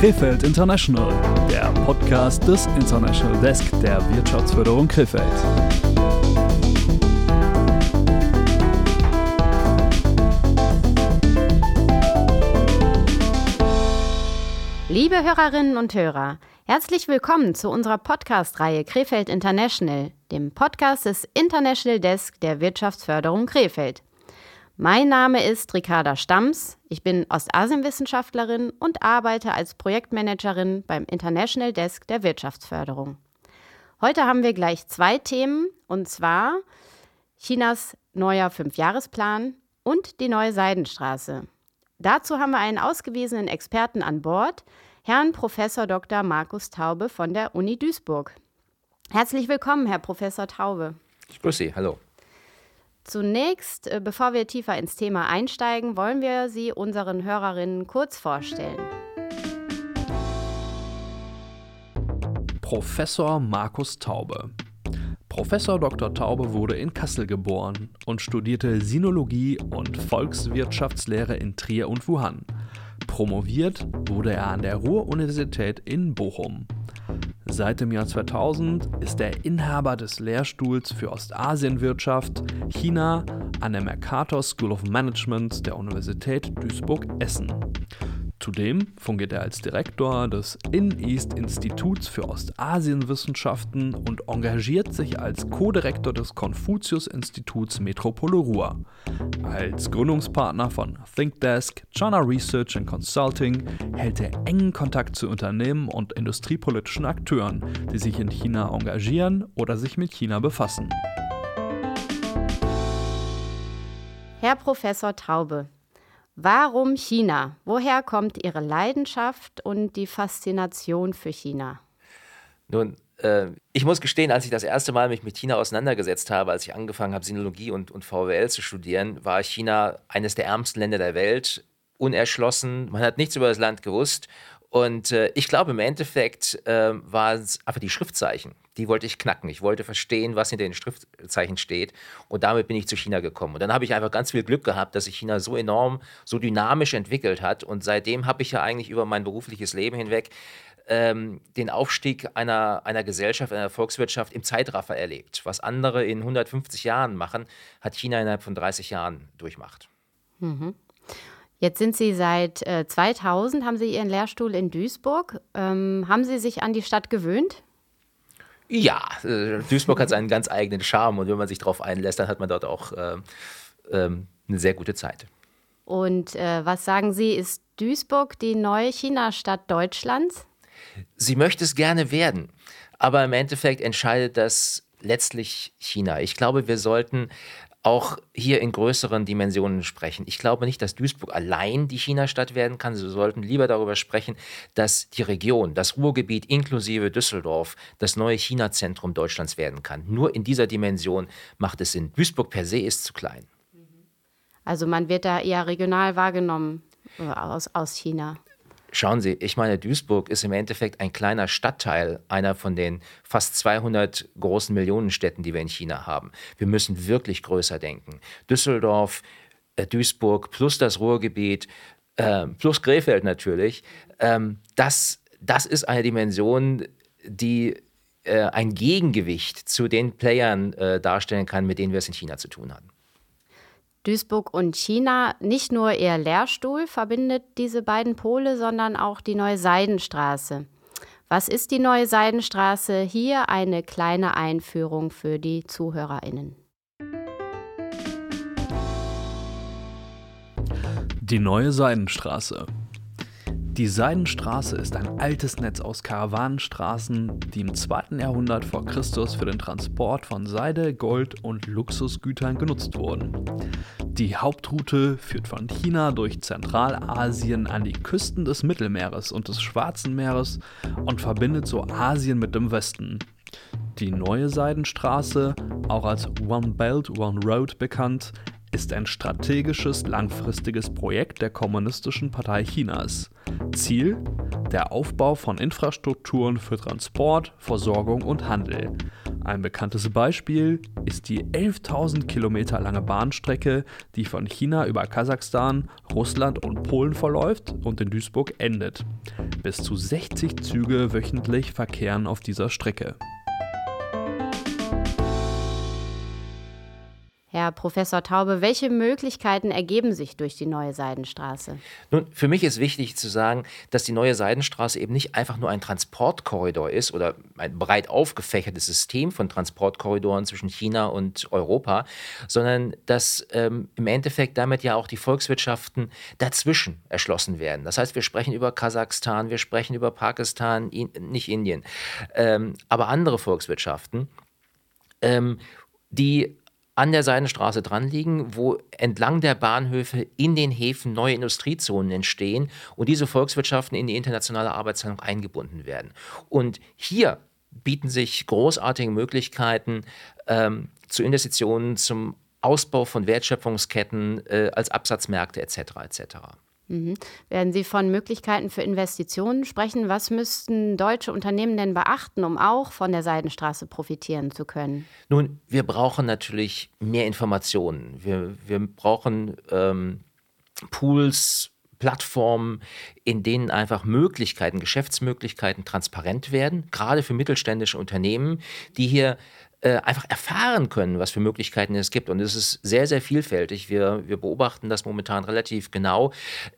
Krefeld International, der Podcast des International Desk der Wirtschaftsförderung Krefeld. Liebe Hörerinnen und Hörer, herzlich willkommen zu unserer Podcast-Reihe Krefeld International, dem Podcast des International Desk der Wirtschaftsförderung Krefeld. Mein Name ist Ricarda Stamms. Ich bin Ostasienwissenschaftlerin und arbeite als Projektmanagerin beim International Desk der Wirtschaftsförderung. Heute haben wir gleich zwei Themen, und zwar Chinas neuer Fünfjahresplan und die neue Seidenstraße. Dazu haben wir einen ausgewiesenen Experten an Bord, Herrn Prof. Dr. Markus Taube von der Uni Duisburg. Herzlich willkommen, Herr Professor Taube. Ich grüße Sie, hallo. Zunächst, äh, bevor wir tiefer ins Thema einsteigen, wollen wir Sie unseren Hörerinnen kurz vorstellen. Professor Markus Taube. Professor Dr. Taube wurde in Kassel geboren und studierte Sinologie und Volkswirtschaftslehre in Trier und Wuhan. Promoviert wurde er an der Ruhr-Universität in Bochum. Seit dem Jahr 2000 ist er Inhaber des Lehrstuhls für Ostasienwirtschaft China an der Mercator School of Management der Universität Duisburg-Essen. Zudem fungiert er als Direktor des In-East-Instituts für Ostasienwissenschaften und engagiert sich als Co-Direktor des Konfuzius-Instituts Metropole Ruhr. Als Gründungspartner von ThinkDesk, China Research and Consulting hält er engen Kontakt zu Unternehmen und industriepolitischen Akteuren, die sich in China engagieren oder sich mit China befassen. Herr Professor Taube, Warum China? Woher kommt Ihre Leidenschaft und die Faszination für China? Nun, äh, ich muss gestehen, als ich das erste Mal mich mit China auseinandergesetzt habe, als ich angefangen habe, Sinologie und, und VWL zu studieren, war China eines der ärmsten Länder der Welt, unerschlossen, man hat nichts über das Land gewusst und äh, ich glaube, im Endeffekt äh, waren es einfach die Schriftzeichen. Die wollte ich knacken. Ich wollte verstehen, was hinter den Schriftzeichen steht. Und damit bin ich zu China gekommen. Und dann habe ich einfach ganz viel Glück gehabt, dass sich China so enorm, so dynamisch entwickelt hat. Und seitdem habe ich ja eigentlich über mein berufliches Leben hinweg ähm, den Aufstieg einer, einer Gesellschaft, einer Volkswirtschaft im Zeitraffer erlebt. Was andere in 150 Jahren machen, hat China innerhalb von 30 Jahren durchmacht. Mhm. Jetzt sind Sie seit äh, 2000, haben Sie Ihren Lehrstuhl in Duisburg. Ähm, haben Sie sich an die Stadt gewöhnt? Ja, äh, Duisburg hat seinen ganz eigenen Charme und wenn man sich darauf einlässt, dann hat man dort auch äh, ähm, eine sehr gute Zeit. Und äh, was sagen Sie, ist Duisburg die neue China-Stadt Deutschlands? Sie möchte es gerne werden, aber im Endeffekt entscheidet das letztlich China. Ich glaube, wir sollten auch hier in größeren Dimensionen sprechen. Ich glaube nicht, dass Duisburg allein die China-Stadt werden kann. Sie sollten lieber darüber sprechen, dass die Region, das Ruhrgebiet inklusive Düsseldorf, das neue China-Zentrum Deutschlands werden kann. Nur in dieser Dimension macht es Sinn. Duisburg per se ist zu klein. Also man wird da eher regional wahrgenommen äh, aus, aus China. Schauen Sie, ich meine, Duisburg ist im Endeffekt ein kleiner Stadtteil einer von den fast 200 großen Millionenstädten, die wir in China haben. Wir müssen wirklich größer denken. Düsseldorf, äh, Duisburg plus das Ruhrgebiet, äh, plus Krefeld natürlich, ähm, das, das ist eine Dimension, die äh, ein Gegengewicht zu den Playern äh, darstellen kann, mit denen wir es in China zu tun haben. Duisburg und China. Nicht nur ihr Lehrstuhl verbindet diese beiden Pole, sondern auch die neue Seidenstraße. Was ist die neue Seidenstraße? Hier eine kleine Einführung für die Zuhörerinnen. Die neue Seidenstraße. Die Seidenstraße ist ein altes Netz aus Karawanenstraßen, die im 2. Jahrhundert vor Christus für den Transport von Seide, Gold und Luxusgütern genutzt wurden. Die Hauptroute führt von China durch Zentralasien an die Küsten des Mittelmeeres und des Schwarzen Meeres und verbindet so Asien mit dem Westen. Die neue Seidenstraße, auch als One Belt, One Road bekannt, ist ein strategisches, langfristiges Projekt der Kommunistischen Partei Chinas. Ziel? Der Aufbau von Infrastrukturen für Transport, Versorgung und Handel. Ein bekanntes Beispiel ist die 11.000 Kilometer lange Bahnstrecke, die von China über Kasachstan, Russland und Polen verläuft und in Duisburg endet. Bis zu 60 Züge wöchentlich verkehren auf dieser Strecke. Herr Professor Taube, welche Möglichkeiten ergeben sich durch die neue Seidenstraße? Nun, für mich ist wichtig zu sagen, dass die neue Seidenstraße eben nicht einfach nur ein Transportkorridor ist oder ein breit aufgefächertes System von Transportkorridoren zwischen China und Europa, sondern dass ähm, im Endeffekt damit ja auch die Volkswirtschaften dazwischen erschlossen werden. Das heißt, wir sprechen über Kasachstan, wir sprechen über Pakistan, in, nicht Indien, ähm, aber andere Volkswirtschaften, ähm, die an der Seidenstraße dran liegen, wo entlang der Bahnhöfe in den Häfen neue Industriezonen entstehen und diese Volkswirtschaften in die internationale Arbeitsteilung eingebunden werden. Und hier bieten sich großartige Möglichkeiten ähm, zu Investitionen, zum Ausbau von Wertschöpfungsketten äh, als Absatzmärkte etc. etc. Mhm. Werden Sie von Möglichkeiten für Investitionen sprechen? Was müssten deutsche Unternehmen denn beachten, um auch von der Seidenstraße profitieren zu können? Nun, wir brauchen natürlich mehr Informationen. Wir, wir brauchen ähm, Pools, Plattformen, in denen einfach Möglichkeiten, Geschäftsmöglichkeiten transparent werden, gerade für mittelständische Unternehmen, die hier äh, einfach erfahren können, was für Möglichkeiten es gibt. Und es ist sehr, sehr vielfältig. Wir, wir beobachten das momentan relativ genau.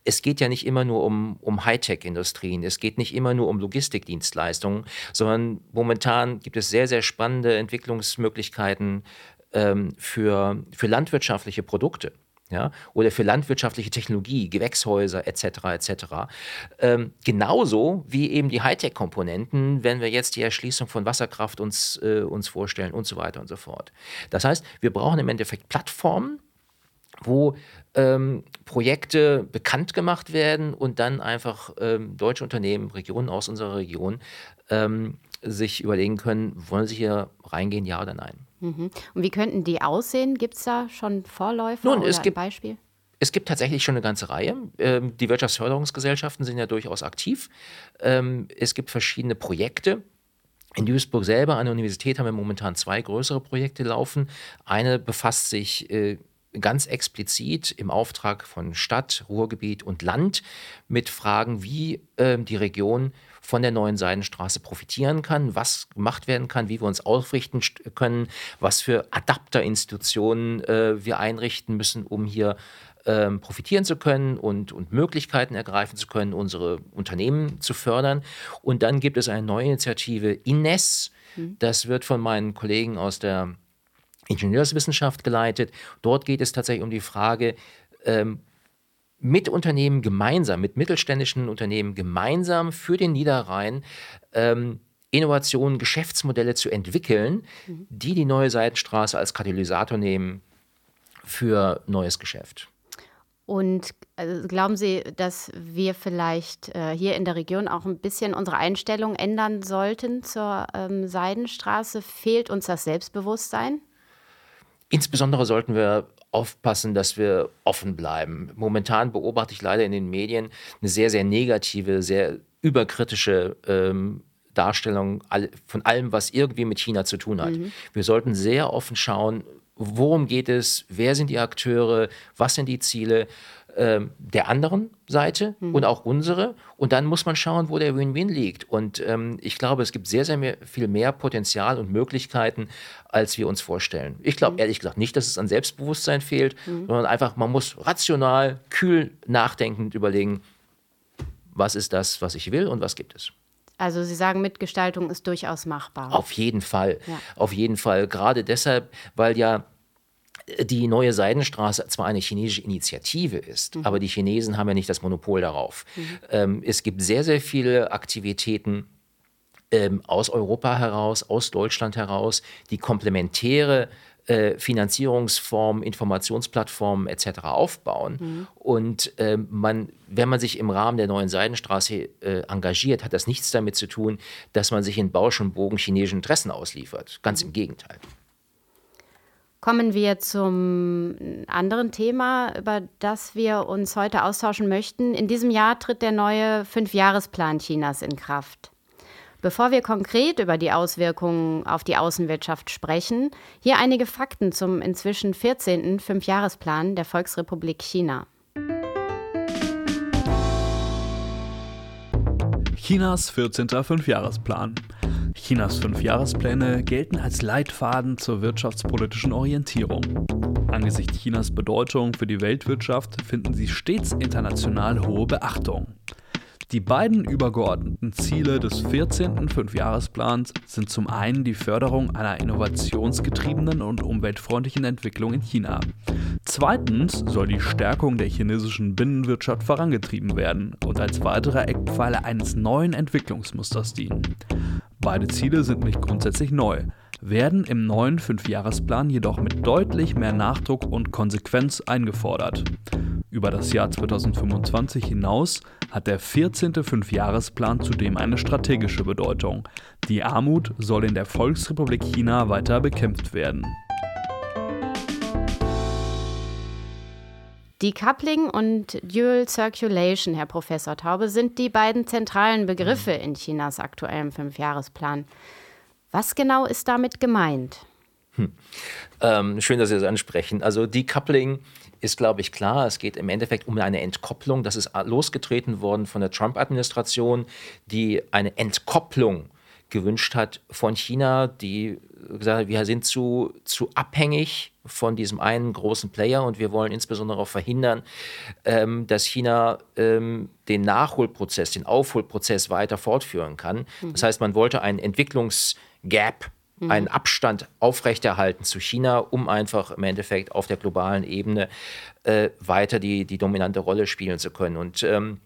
Es geht ja nicht immer nur um, um Hightech-Industrien, es geht nicht immer nur um Logistikdienstleistungen, sondern momentan gibt es sehr, sehr spannende Entwicklungsmöglichkeiten ähm, für, für landwirtschaftliche Produkte ja, oder für landwirtschaftliche Technologie, Gewächshäuser etc. etc. Ähm, genauso wie eben die Hightech-Komponenten, wenn wir jetzt die Erschließung von Wasserkraft uns, äh, uns vorstellen und so weiter und so fort. Das heißt, wir brauchen im Endeffekt Plattformen, wo ähm, Projekte bekannt gemacht werden und dann einfach ähm, deutsche Unternehmen, Regionen aus unserer Region ähm, sich überlegen können, wollen sie hier reingehen, ja oder nein. Mhm. Und wie könnten die aussehen? Gibt es da schon Vorläufer Nun, oder es gibt, ein Beispiel? Es gibt tatsächlich schon eine ganze Reihe. Ähm, die Wirtschaftsförderungsgesellschaften sind ja durchaus aktiv. Ähm, es gibt verschiedene Projekte. In Duisburg selber an der Universität haben wir momentan zwei größere Projekte laufen. Eine befasst sich äh, ganz explizit im Auftrag von Stadt, Ruhrgebiet und Land mit Fragen, wie äh, die Region von der neuen Seidenstraße profitieren kann, was gemacht werden kann, wie wir uns ausrichten können, was für Adapterinstitutionen äh, wir einrichten müssen, um hier ähm, profitieren zu können und, und Möglichkeiten ergreifen zu können, unsere Unternehmen zu fördern. Und dann gibt es eine neue Initiative INES. Mhm. Das wird von meinen Kollegen aus der Ingenieurswissenschaft geleitet. Dort geht es tatsächlich um die Frage, ähm, mit Unternehmen gemeinsam, mit mittelständischen Unternehmen gemeinsam für den Niederrhein ähm, Innovationen, Geschäftsmodelle zu entwickeln, mhm. die die neue Seitenstraße als Katalysator nehmen für neues Geschäft. Und also glauben Sie, dass wir vielleicht äh, hier in der Region auch ein bisschen unsere Einstellung ändern sollten zur ähm, Seidenstraße? Fehlt uns das Selbstbewusstsein? Insbesondere sollten wir aufpassen, dass wir offen bleiben. Momentan beobachte ich leider in den Medien eine sehr, sehr negative, sehr überkritische ähm, Darstellung von allem, was irgendwie mit China zu tun hat. Mhm. Wir sollten sehr offen schauen, worum geht es, wer sind die Akteure, was sind die Ziele ähm, der anderen Seite mhm. und auch unsere. Und dann muss man schauen, wo der Win-Win liegt. Und ähm, ich glaube, es gibt sehr, sehr mehr, viel mehr Potenzial und Möglichkeiten, als wir uns vorstellen. Ich glaube mhm. ehrlich gesagt nicht, dass es an Selbstbewusstsein fehlt, mhm. sondern einfach, man muss rational, kühl, nachdenkend überlegen, was ist das, was ich will und was gibt es. Also Sie sagen, Mitgestaltung ist durchaus machbar. Auf jeden Fall. Ja. Auf jeden Fall. Gerade deshalb, weil ja die neue Seidenstraße zwar eine chinesische Initiative ist, mhm. aber die Chinesen haben ja nicht das Monopol darauf. Mhm. Ähm, es gibt sehr, sehr viele Aktivitäten ähm, aus Europa heraus, aus Deutschland heraus, die komplementäre äh, Finanzierungsformen, Informationsplattformen etc. aufbauen. Mhm. Und äh, man, wenn man sich im Rahmen der neuen Seidenstraße äh, engagiert, hat das nichts damit zu tun, dass man sich in Bausch und Bogen chinesischen Interessen ausliefert. Ganz mhm. im Gegenteil. Kommen wir zum anderen Thema, über das wir uns heute austauschen möchten. In diesem Jahr tritt der neue Fünfjahresplan Chinas in Kraft. Bevor wir konkret über die Auswirkungen auf die Außenwirtschaft sprechen, hier einige Fakten zum inzwischen 14. Fünfjahresplan der Volksrepublik China. Chinas 14. Fünfjahresplan. Chinas Fünfjahrespläne gelten als Leitfaden zur wirtschaftspolitischen Orientierung. Angesichts Chinas Bedeutung für die Weltwirtschaft finden sie stets international hohe Beachtung. Die beiden übergeordneten Ziele des 14. Fünfjahresplans sind zum einen die Förderung einer innovationsgetriebenen und umweltfreundlichen Entwicklung in China. Zweitens soll die Stärkung der chinesischen Binnenwirtschaft vorangetrieben werden und als weiterer Eckpfeiler eines neuen Entwicklungsmusters dienen. Beide Ziele sind nicht grundsätzlich neu, werden im neuen Fünfjahresplan jedoch mit deutlich mehr Nachdruck und Konsequenz eingefordert. Über das Jahr 2025 hinaus hat der 14. Fünfjahresplan zudem eine strategische Bedeutung. Die Armut soll in der Volksrepublik China weiter bekämpft werden. Decoupling und Dual Circulation, Herr Professor Taube, sind die beiden zentralen Begriffe in Chinas aktuellem Fünfjahresplan. Was genau ist damit gemeint? Hm. Ähm, schön, dass Sie das ansprechen. Also Decoupling ist, glaube ich, klar. Es geht im Endeffekt um eine Entkopplung. Das ist losgetreten worden von der Trump-Administration, die eine Entkopplung gewünscht hat von China, die gesagt hat, wir sind zu, zu abhängig von diesem einen großen Player und wir wollen insbesondere auch verhindern, ähm, dass China ähm, den Nachholprozess, den Aufholprozess weiter fortführen kann. Mhm. Das heißt, man wollte einen Entwicklungsgap mhm. einen Abstand aufrechterhalten zu China, um einfach im Endeffekt auf der globalen Ebene äh, weiter die, die dominante Rolle spielen zu können. Und ähm,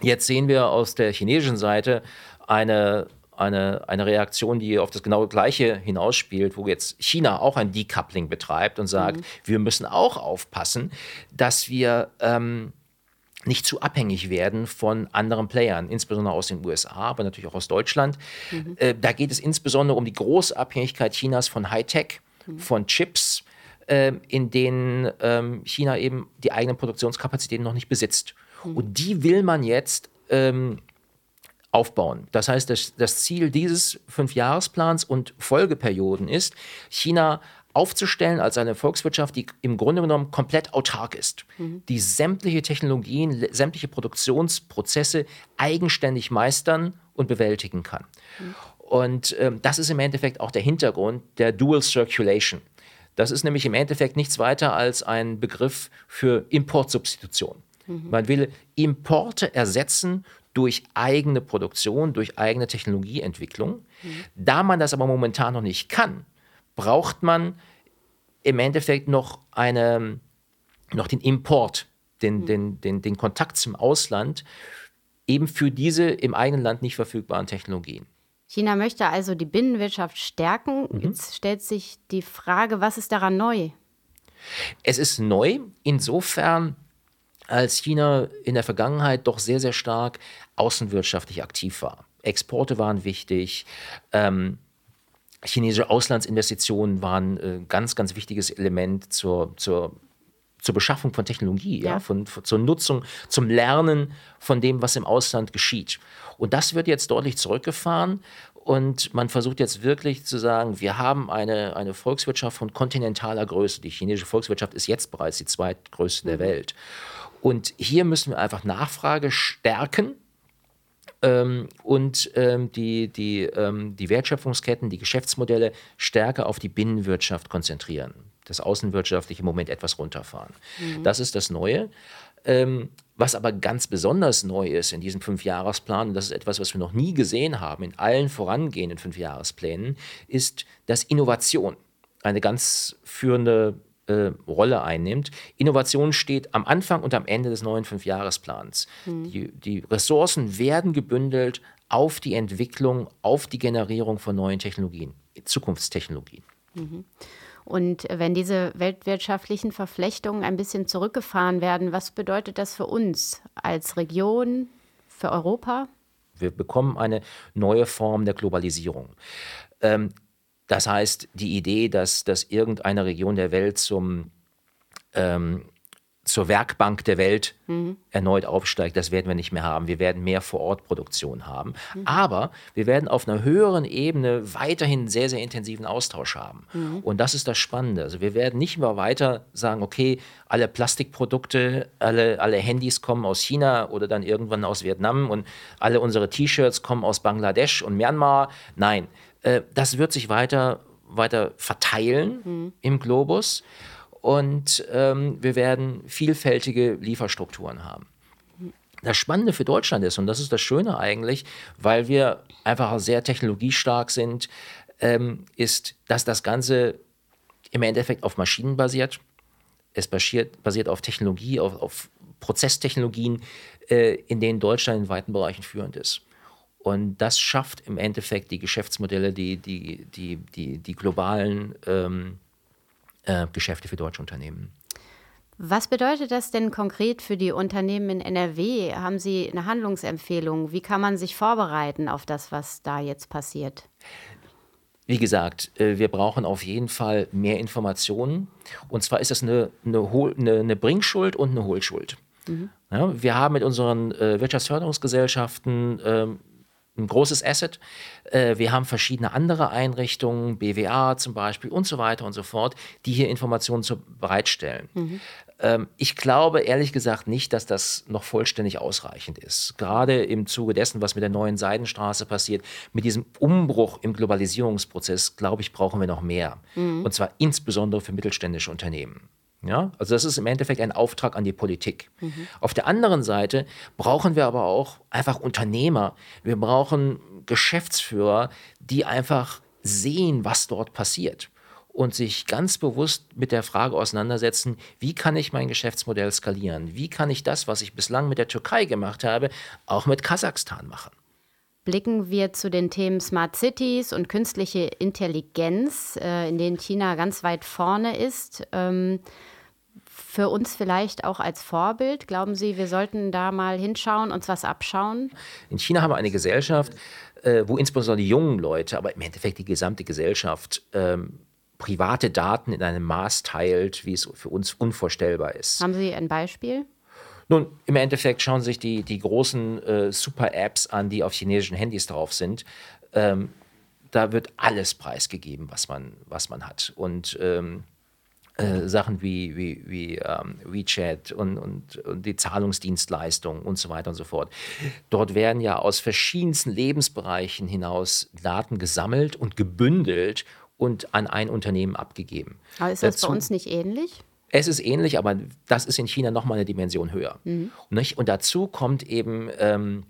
jetzt sehen wir aus der chinesischen Seite eine eine, eine Reaktion, die auf das genau Gleiche hinausspielt, wo jetzt China auch ein Decoupling betreibt und sagt, mhm. wir müssen auch aufpassen, dass wir ähm, nicht zu abhängig werden von anderen Playern, insbesondere aus den USA, aber natürlich auch aus Deutschland. Mhm. Äh, da geht es insbesondere um die große Abhängigkeit Chinas von Hightech, mhm. von Chips, äh, in denen ähm, China eben die eigenen Produktionskapazitäten noch nicht besitzt. Mhm. Und die will man jetzt ähm, aufbauen. Das heißt, das, das Ziel dieses Fünfjahresplans und Folgeperioden ist, China aufzustellen als eine Volkswirtschaft, die im Grunde genommen komplett autark ist, mhm. die sämtliche Technologien, sämtliche Produktionsprozesse eigenständig meistern und bewältigen kann. Mhm. Und ähm, das ist im Endeffekt auch der Hintergrund der Dual Circulation. Das ist nämlich im Endeffekt nichts weiter als ein Begriff für Importsubstitution. Mhm. Man will Importe ersetzen durch eigene Produktion, durch eigene Technologieentwicklung. Mhm. Da man das aber momentan noch nicht kann, braucht man im Endeffekt noch, eine, noch den Import, den, mhm. den, den, den Kontakt zum Ausland, eben für diese im eigenen Land nicht verfügbaren Technologien. China möchte also die Binnenwirtschaft stärken. Mhm. Jetzt stellt sich die Frage, was ist daran neu? Es ist neu insofern, als China in der Vergangenheit doch sehr, sehr stark außenwirtschaftlich aktiv war. Exporte waren wichtig. Ähm, chinesische Auslandsinvestitionen waren ein äh, ganz, ganz wichtiges Element zur, zur, zur Beschaffung von Technologie, ja. ja von, von, zur Nutzung, zum Lernen von dem, was im Ausland geschieht. Und das wird jetzt deutlich zurückgefahren. Und man versucht jetzt wirklich zu sagen, wir haben eine, eine Volkswirtschaft von kontinentaler Größe. Die chinesische Volkswirtschaft ist jetzt bereits die zweitgrößte mhm. der Welt. Und hier müssen wir einfach Nachfrage stärken ähm, und ähm, die, die, ähm, die Wertschöpfungsketten, die Geschäftsmodelle stärker auf die Binnenwirtschaft konzentrieren. Das außenwirtschaftliche Moment etwas runterfahren. Mhm. Das ist das Neue. Ähm, was aber ganz besonders neu ist in diesem Fünfjahresplan, und das ist etwas, was wir noch nie gesehen haben in allen vorangehenden Fünfjahresplänen, ist, dass Innovation eine ganz führende äh, Rolle einnimmt. Innovation steht am Anfang und am Ende des neuen Fünfjahresplans. Mhm. Die, die Ressourcen werden gebündelt auf die Entwicklung, auf die Generierung von neuen Technologien, Zukunftstechnologien. Mhm. Und wenn diese weltwirtschaftlichen Verflechtungen ein bisschen zurückgefahren werden, was bedeutet das für uns als Region, für Europa? Wir bekommen eine neue Form der Globalisierung. Ähm, das heißt, die Idee, dass, dass irgendeine Region der Welt zum, ähm, zur Werkbank der Welt mhm. erneut aufsteigt, das werden wir nicht mehr haben. Wir werden mehr Vor-Ort-Produktion haben. Mhm. Aber wir werden auf einer höheren Ebene weiterhin sehr, sehr intensiven Austausch haben. Mhm. Und das ist das Spannende. Also wir werden nicht mehr weiter sagen, okay, alle Plastikprodukte, alle, alle Handys kommen aus China oder dann irgendwann aus Vietnam und alle unsere T-Shirts kommen aus Bangladesch und Myanmar. Nein, äh, das wird sich weiter, weiter verteilen mhm. im Globus und ähm, wir werden vielfältige Lieferstrukturen haben. Das Spannende für Deutschland ist, und das ist das Schöne eigentlich, weil wir einfach sehr technologiestark sind, ähm, ist, dass das Ganze im Endeffekt auf Maschinen basiert. Es basiert, basiert auf Technologie, auf, auf Prozesstechnologien, äh, in denen Deutschland in weiten Bereichen führend ist. Und das schafft im Endeffekt die Geschäftsmodelle, die, die, die, die, die globalen ähm, äh, Geschäfte für deutsche Unternehmen. Was bedeutet das denn konkret für die Unternehmen in NRW? Haben Sie eine Handlungsempfehlung? Wie kann man sich vorbereiten auf das, was da jetzt passiert? Wie gesagt, äh, wir brauchen auf jeden Fall mehr Informationen. Und zwar ist das eine, eine, eine, eine Bringschuld und eine Hohlschuld. Mhm. Ja, wir haben mit unseren äh, Wirtschaftsförderungsgesellschaften ähm, ein großes Asset. Äh, wir haben verschiedene andere Einrichtungen, BWA zum Beispiel und so weiter und so fort, die hier Informationen bereitstellen. Mhm. Ähm, ich glaube ehrlich gesagt nicht, dass das noch vollständig ausreichend ist. Gerade im Zuge dessen, was mit der neuen Seidenstraße passiert, mit diesem Umbruch im Globalisierungsprozess, glaube ich, brauchen wir noch mehr. Mhm. Und zwar insbesondere für mittelständische Unternehmen. Ja, also das ist im Endeffekt ein Auftrag an die Politik. Mhm. Auf der anderen Seite brauchen wir aber auch einfach Unternehmer. Wir brauchen Geschäftsführer, die einfach sehen, was dort passiert und sich ganz bewusst mit der Frage auseinandersetzen, wie kann ich mein Geschäftsmodell skalieren? Wie kann ich das, was ich bislang mit der Türkei gemacht habe, auch mit Kasachstan machen? Blicken wir zu den Themen Smart Cities und künstliche Intelligenz, äh, in denen China ganz weit vorne ist. Ähm, für uns vielleicht auch als Vorbild? Glauben Sie, wir sollten da mal hinschauen, uns was abschauen? In China haben wir eine Gesellschaft, äh, wo insbesondere die jungen Leute, aber im Endeffekt die gesamte Gesellschaft, ähm, private Daten in einem Maß teilt, wie es für uns unvorstellbar ist. Haben Sie ein Beispiel? Nun, im Endeffekt schauen sich die, die großen äh, Super-Apps an, die auf chinesischen Handys drauf sind. Ähm, da wird alles preisgegeben, was man, was man hat. Und ähm, äh, Sachen wie, wie, wie ähm, WeChat und, und, und die Zahlungsdienstleistungen und so weiter und so fort. Dort werden ja aus verschiedensten Lebensbereichen hinaus Daten gesammelt und gebündelt und an ein Unternehmen abgegeben. Aber ist das Dazu, bei uns nicht ähnlich? Es ist ähnlich, aber das ist in China nochmal eine Dimension höher. Mhm. Und dazu kommt eben ähm,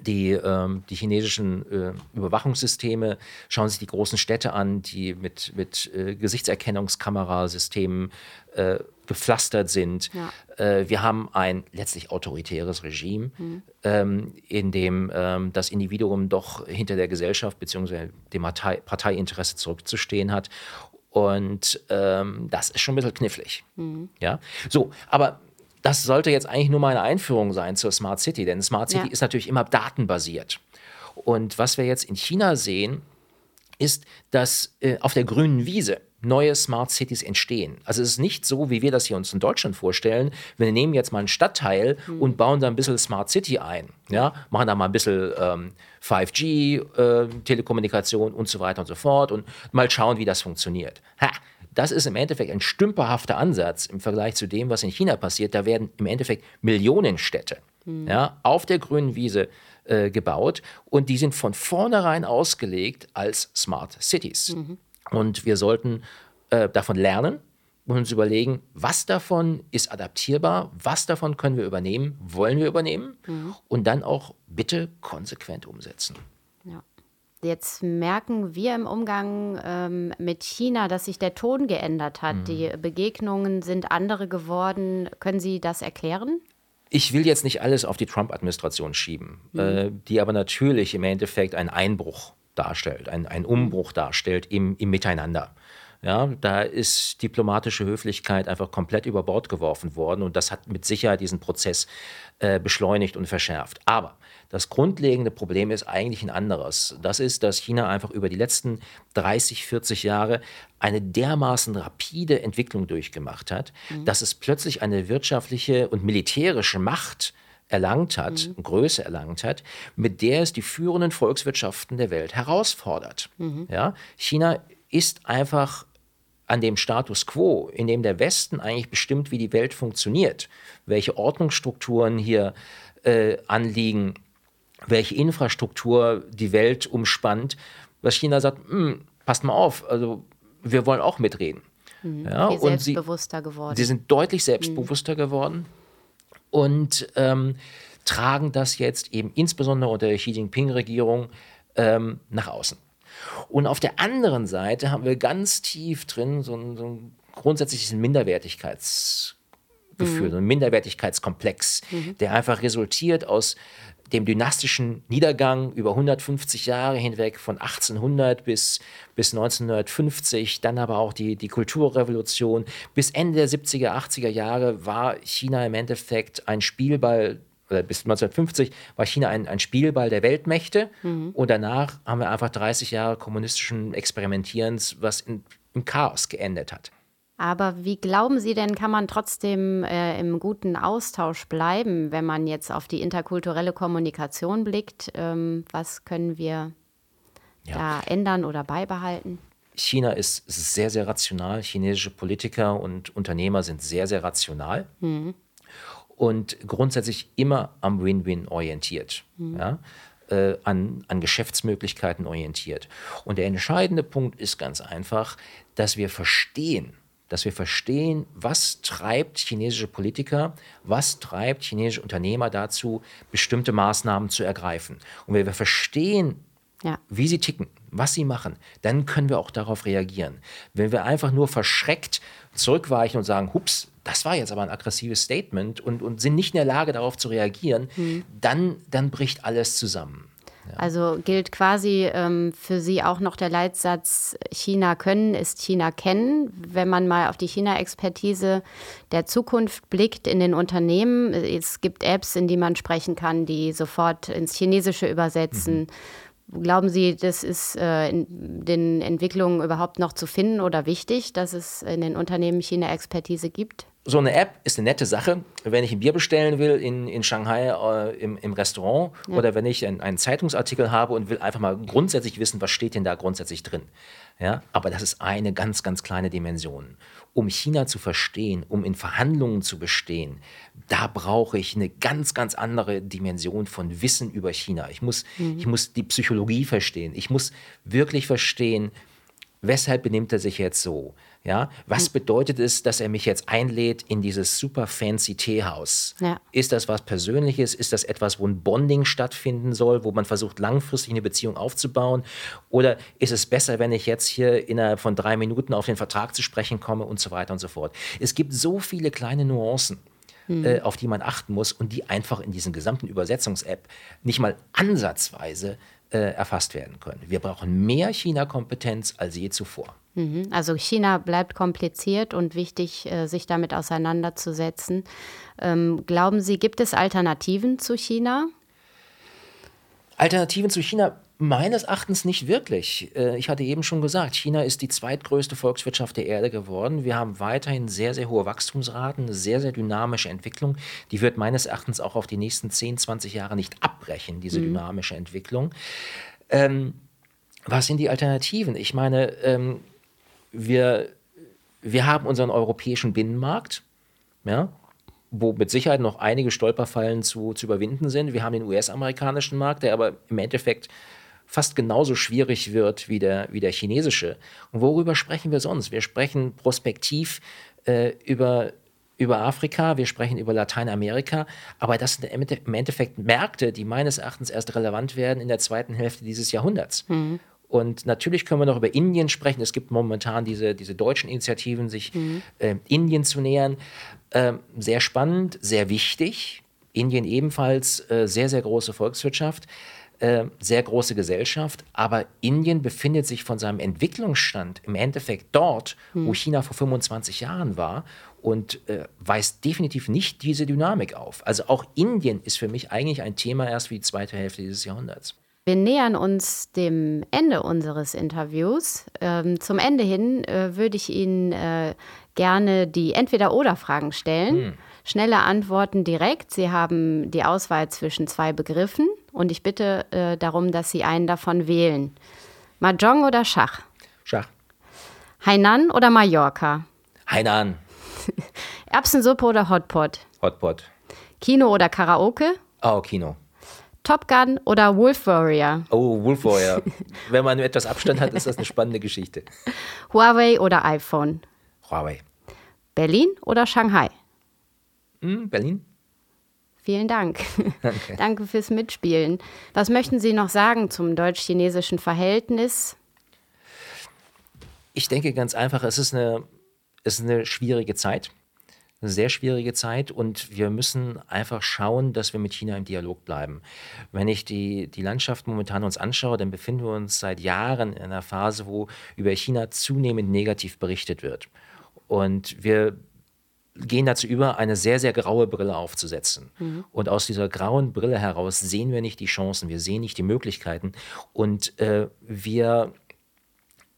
die, ähm, die chinesischen äh, Überwachungssysteme, schauen sich die großen Städte an, die mit, mit äh, Gesichtserkennungskamerasystemen äh, gepflastert sind. Ja. Äh, wir haben ein letztlich autoritäres Regime, mhm. ähm, in dem ähm, das Individuum doch hinter der Gesellschaft bzw. dem Partei Parteiinteresse zurückzustehen hat. Und ähm, das ist schon ein bisschen knifflig. Mhm. Ja? So, aber das sollte jetzt eigentlich nur mal eine Einführung sein zur Smart City, denn Smart City ja. ist natürlich immer datenbasiert. Und was wir jetzt in China sehen, ist, dass äh, auf der grünen Wiese neue Smart Cities entstehen. Also es ist nicht so, wie wir das hier uns in Deutschland vorstellen. Wir nehmen jetzt mal einen Stadtteil mhm. und bauen da ein bisschen Smart City ein. Ja? Machen da mal ein bisschen ähm, 5G, äh, Telekommunikation und so weiter und so fort und mal schauen, wie das funktioniert. Ha, das ist im Endeffekt ein stümperhafter Ansatz im Vergleich zu dem, was in China passiert. Da werden im Endeffekt Millionenstädte mhm. ja, auf der grünen Wiese äh, gebaut und die sind von vornherein ausgelegt als Smart Cities. Mhm. Und wir sollten äh, davon lernen und uns überlegen, was davon ist adaptierbar, was davon können wir übernehmen, wollen wir übernehmen mhm. und dann auch bitte konsequent umsetzen. Ja. Jetzt merken wir im Umgang ähm, mit China, dass sich der Ton geändert hat. Mhm. Die Begegnungen sind andere geworden. Können Sie das erklären? Ich will jetzt nicht alles auf die Trump-Administration schieben, mhm. äh, die aber natürlich im Endeffekt einen Einbruch darstellt, einen, einen Umbruch darstellt im, im Miteinander. Ja, da ist diplomatische Höflichkeit einfach komplett über Bord geworfen worden und das hat mit Sicherheit diesen Prozess äh, beschleunigt und verschärft. Aber das grundlegende Problem ist eigentlich ein anderes. Das ist, dass China einfach über die letzten 30, 40 Jahre eine dermaßen rapide Entwicklung durchgemacht hat, mhm. dass es plötzlich eine wirtschaftliche und militärische Macht erlangt hat, mhm. Größe erlangt hat, mit der es die führenden Volkswirtschaften der Welt herausfordert. Mhm. Ja? China ist einfach an dem Status quo, in dem der Westen eigentlich bestimmt, wie die Welt funktioniert, welche Ordnungsstrukturen hier äh, anliegen, welche Infrastruktur die Welt umspannt, was China sagt, hm, passt mal auf, also wir wollen auch mitreden. Mhm. Ja, und selbstbewusster sie, geworden. Sie sind deutlich selbstbewusster mhm. geworden und ähm, tragen das jetzt eben insbesondere unter der Xi Jinping-Regierung ähm, nach außen. Und auf der anderen Seite haben wir ganz tief drin so ein, so ein grundsätzliches Minderwertigkeitsgefühl, mhm. so ein Minderwertigkeitskomplex, mhm. der einfach resultiert aus dem dynastischen Niedergang über 150 Jahre hinweg von 1800 bis, bis 1950, dann aber auch die, die Kulturrevolution. Bis Ende der 70er, 80er Jahre war China im Endeffekt ein Spielball oder bis 1950 war China ein, ein Spielball der Weltmächte mhm. und danach haben wir einfach 30 Jahre kommunistischen Experimentierens, was in, im Chaos geendet hat. Aber wie glauben Sie denn, kann man trotzdem äh, im guten Austausch bleiben, wenn man jetzt auf die interkulturelle Kommunikation blickt? Ähm, was können wir ja. da ändern oder beibehalten? China ist sehr, sehr rational. Chinesische Politiker und Unternehmer sind sehr, sehr rational mhm. und grundsätzlich immer am Win-Win orientiert. Mhm. Ja? Äh, an, an Geschäftsmöglichkeiten orientiert. Und der entscheidende Punkt ist ganz einfach, dass wir verstehen, dass wir verstehen, was treibt chinesische Politiker, was treibt chinesische Unternehmer dazu, bestimmte Maßnahmen zu ergreifen. Und wenn wir verstehen, ja. wie sie ticken, was sie machen, dann können wir auch darauf reagieren. Wenn wir einfach nur verschreckt zurückweichen und sagen, hups, das war jetzt aber ein aggressives Statement und, und sind nicht in der Lage, darauf zu reagieren, mhm. dann, dann bricht alles zusammen. Also gilt quasi ähm, für Sie auch noch der Leitsatz, China können ist China kennen. Wenn man mal auf die China-Expertise der Zukunft blickt in den Unternehmen, es gibt Apps, in die man sprechen kann, die sofort ins Chinesische übersetzen. Mhm. Glauben Sie, das ist äh, in den Entwicklungen überhaupt noch zu finden oder wichtig, dass es in den Unternehmen China-Expertise gibt? So eine App ist eine nette Sache, wenn ich ein Bier bestellen will in, in Shanghai äh, im, im Restaurant ja. oder wenn ich ein, einen Zeitungsartikel habe und will einfach mal grundsätzlich wissen, was steht denn da grundsätzlich drin. Ja? Aber das ist eine ganz, ganz kleine Dimension. Um China zu verstehen, um in Verhandlungen zu bestehen, da brauche ich eine ganz, ganz andere Dimension von Wissen über China. Ich muss, mhm. ich muss die Psychologie verstehen. Ich muss wirklich verstehen, weshalb benimmt er sich jetzt so? Ja, was hm. bedeutet es, dass er mich jetzt einlädt in dieses super fancy Teehaus? Ja. Ist das was Persönliches? Ist das etwas, wo ein Bonding stattfinden soll, wo man versucht, langfristig eine Beziehung aufzubauen? Oder ist es besser, wenn ich jetzt hier innerhalb von drei Minuten auf den Vertrag zu sprechen komme und so weiter und so fort? Es gibt so viele kleine Nuancen. Mhm. Auf die man achten muss und die einfach in diesen gesamten Übersetzungs-App nicht mal ansatzweise äh, erfasst werden können. Wir brauchen mehr China-Kompetenz als je zuvor. Mhm. Also China bleibt kompliziert und wichtig, äh, sich damit auseinanderzusetzen. Ähm, glauben Sie, gibt es Alternativen zu China? Alternativen zu China meines Erachtens nicht wirklich. Äh, ich hatte eben schon gesagt, China ist die zweitgrößte Volkswirtschaft der Erde geworden. Wir haben weiterhin sehr, sehr hohe Wachstumsraten, eine sehr, sehr dynamische Entwicklung. Die wird meines Erachtens auch auf die nächsten 10, 20 Jahre nicht abbrechen, diese mhm. dynamische Entwicklung. Ähm, was sind die Alternativen? Ich meine, ähm, wir, wir haben unseren europäischen Binnenmarkt, ja, wo mit Sicherheit noch einige Stolperfallen zu, zu überwinden sind. Wir haben den US-amerikanischen Markt, der aber im Endeffekt fast genauso schwierig wird wie der, wie der chinesische. Und worüber sprechen wir sonst? Wir sprechen prospektiv äh, über, über Afrika, wir sprechen über Lateinamerika, aber das sind im Endeffekt Märkte, die meines Erachtens erst relevant werden in der zweiten Hälfte dieses Jahrhunderts. Mhm. Und natürlich können wir noch über Indien sprechen. Es gibt momentan diese, diese deutschen Initiativen, sich mhm. äh, Indien zu nähern. Äh, sehr spannend, sehr wichtig. Indien ebenfalls äh, sehr, sehr große Volkswirtschaft. Äh, sehr große Gesellschaft, aber Indien befindet sich von seinem Entwicklungsstand im Endeffekt dort, hm. wo China vor 25 Jahren war und äh, weist definitiv nicht diese Dynamik auf. Also auch Indien ist für mich eigentlich ein Thema erst für die zweite Hälfte dieses Jahrhunderts. Wir nähern uns dem Ende unseres Interviews. Ähm, zum Ende hin äh, würde ich Ihnen äh, gerne die Entweder-Oder-Fragen stellen. Hm. Schnelle Antworten direkt. Sie haben die Auswahl zwischen zwei Begriffen und ich bitte äh, darum, dass Sie einen davon wählen. Mahjong oder Schach? Schach. Hainan oder Mallorca? Hainan. Erbsensuppe oder Hotpot? Hotpot. Kino oder Karaoke? Oh, Kino. Top Gun oder Wolf Warrior? Oh, Wolf Warrior. Wenn man etwas Abstand hat, ist das eine spannende Geschichte. Huawei oder iPhone? Huawei. Berlin oder Shanghai? Hm, Berlin. Vielen Dank. Danke. Danke fürs Mitspielen. Was möchten Sie noch sagen zum deutsch-chinesischen Verhältnis? Ich denke ganz einfach, es ist eine, es ist eine schwierige Zeit. Eine sehr schwierige Zeit und wir müssen einfach schauen, dass wir mit China im Dialog bleiben. Wenn ich die, die Landschaft momentan uns anschaue, dann befinden wir uns seit Jahren in einer Phase, wo über China zunehmend negativ berichtet wird. Und wir gehen dazu über, eine sehr, sehr graue Brille aufzusetzen. Mhm. Und aus dieser grauen Brille heraus sehen wir nicht die Chancen, wir sehen nicht die Möglichkeiten und äh, wir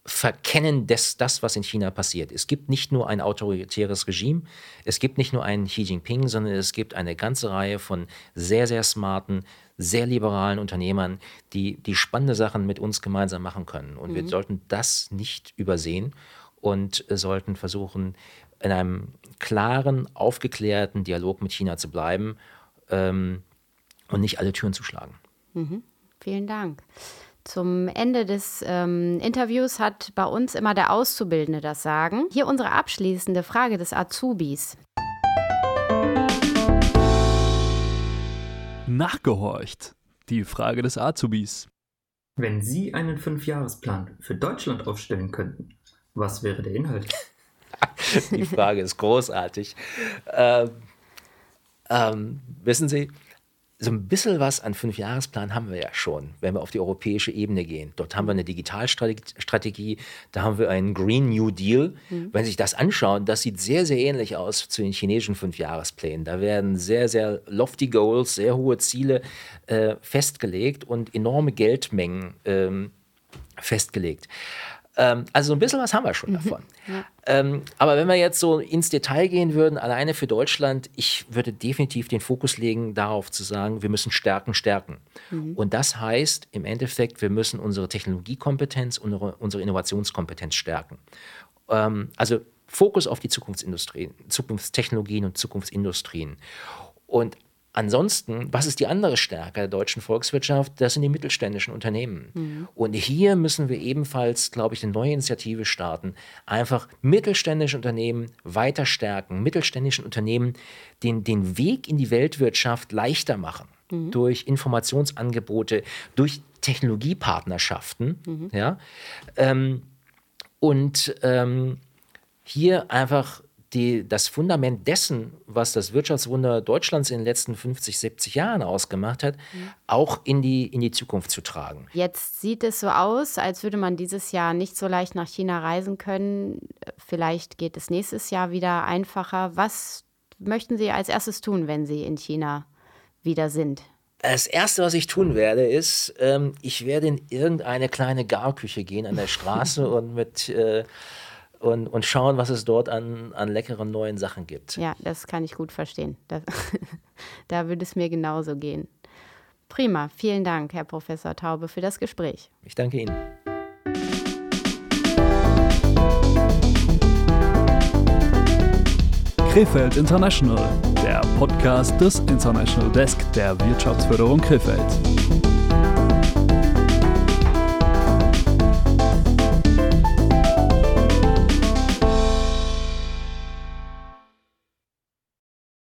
verkennen das, das, was in China passiert. Es gibt nicht nur ein autoritäres Regime, es gibt nicht nur einen Xi Jinping, sondern es gibt eine ganze Reihe von sehr, sehr smarten, sehr liberalen Unternehmern, die, die spannende Sachen mit uns gemeinsam machen können. Und mhm. wir sollten das nicht übersehen und sollten versuchen, in einem klaren, aufgeklärten Dialog mit China zu bleiben ähm, und nicht alle Türen zu schlagen. Mhm. Vielen Dank. Zum Ende des ähm, Interviews hat bei uns immer der Auszubildende das Sagen. Hier unsere abschließende Frage des Azubis. Nachgehorcht. Die Frage des Azubis. Wenn Sie einen Fünfjahresplan für Deutschland aufstellen könnten, was wäre der Inhalt? Die Frage ist großartig. Ähm, ähm, wissen Sie, so ein bisschen was an Fünfjahresplan haben wir ja schon, wenn wir auf die europäische Ebene gehen. Dort haben wir eine Digitalstrategie, da haben wir einen Green New Deal. Mhm. Wenn Sie sich das anschauen, das sieht sehr, sehr ähnlich aus zu den chinesischen Fünfjahresplänen. Da werden sehr, sehr lofty Goals, sehr hohe Ziele äh, festgelegt und enorme Geldmengen ähm, festgelegt. Ähm, also so ein bisschen was haben wir schon mhm. davon. Ja. Ähm, aber wenn wir jetzt so ins Detail gehen würden, alleine für Deutschland, ich würde definitiv den Fokus legen darauf zu sagen, wir müssen stärken, stärken. Mhm. Und das heißt im Endeffekt, wir müssen unsere Technologiekompetenz, unsere, unsere Innovationskompetenz stärken. Ähm, also Fokus auf die Zukunftsindustrien, Zukunftstechnologien und Zukunftsindustrien. Und Ansonsten, was ist die andere Stärke der deutschen Volkswirtschaft? Das sind die mittelständischen Unternehmen. Mhm. Und hier müssen wir ebenfalls, glaube ich, eine neue Initiative starten. Einfach mittelständische Unternehmen weiter stärken, mittelständischen Unternehmen den, den Weg in die Weltwirtschaft leichter machen. Mhm. Durch Informationsangebote, durch Technologiepartnerschaften. Mhm. Ja? Ähm, und ähm, hier einfach die, das Fundament dessen, was das Wirtschaftswunder Deutschlands in den letzten 50, 70 Jahren ausgemacht hat, mhm. auch in die, in die Zukunft zu tragen. Jetzt sieht es so aus, als würde man dieses Jahr nicht so leicht nach China reisen können. Vielleicht geht es nächstes Jahr wieder einfacher. Was möchten Sie als erstes tun, wenn Sie in China wieder sind? Das Erste, was ich tun werde, ist, ähm, ich werde in irgendeine kleine Garküche gehen an der Straße und mit äh, und, und schauen, was es dort an, an leckeren neuen Sachen gibt. Ja, das kann ich gut verstehen. Das, da würde es mir genauso gehen. Prima, vielen Dank, Herr Professor Taube, für das Gespräch. Ich danke Ihnen. Krefeld International, der Podcast des International Desk der Wirtschaftsförderung Krefeld.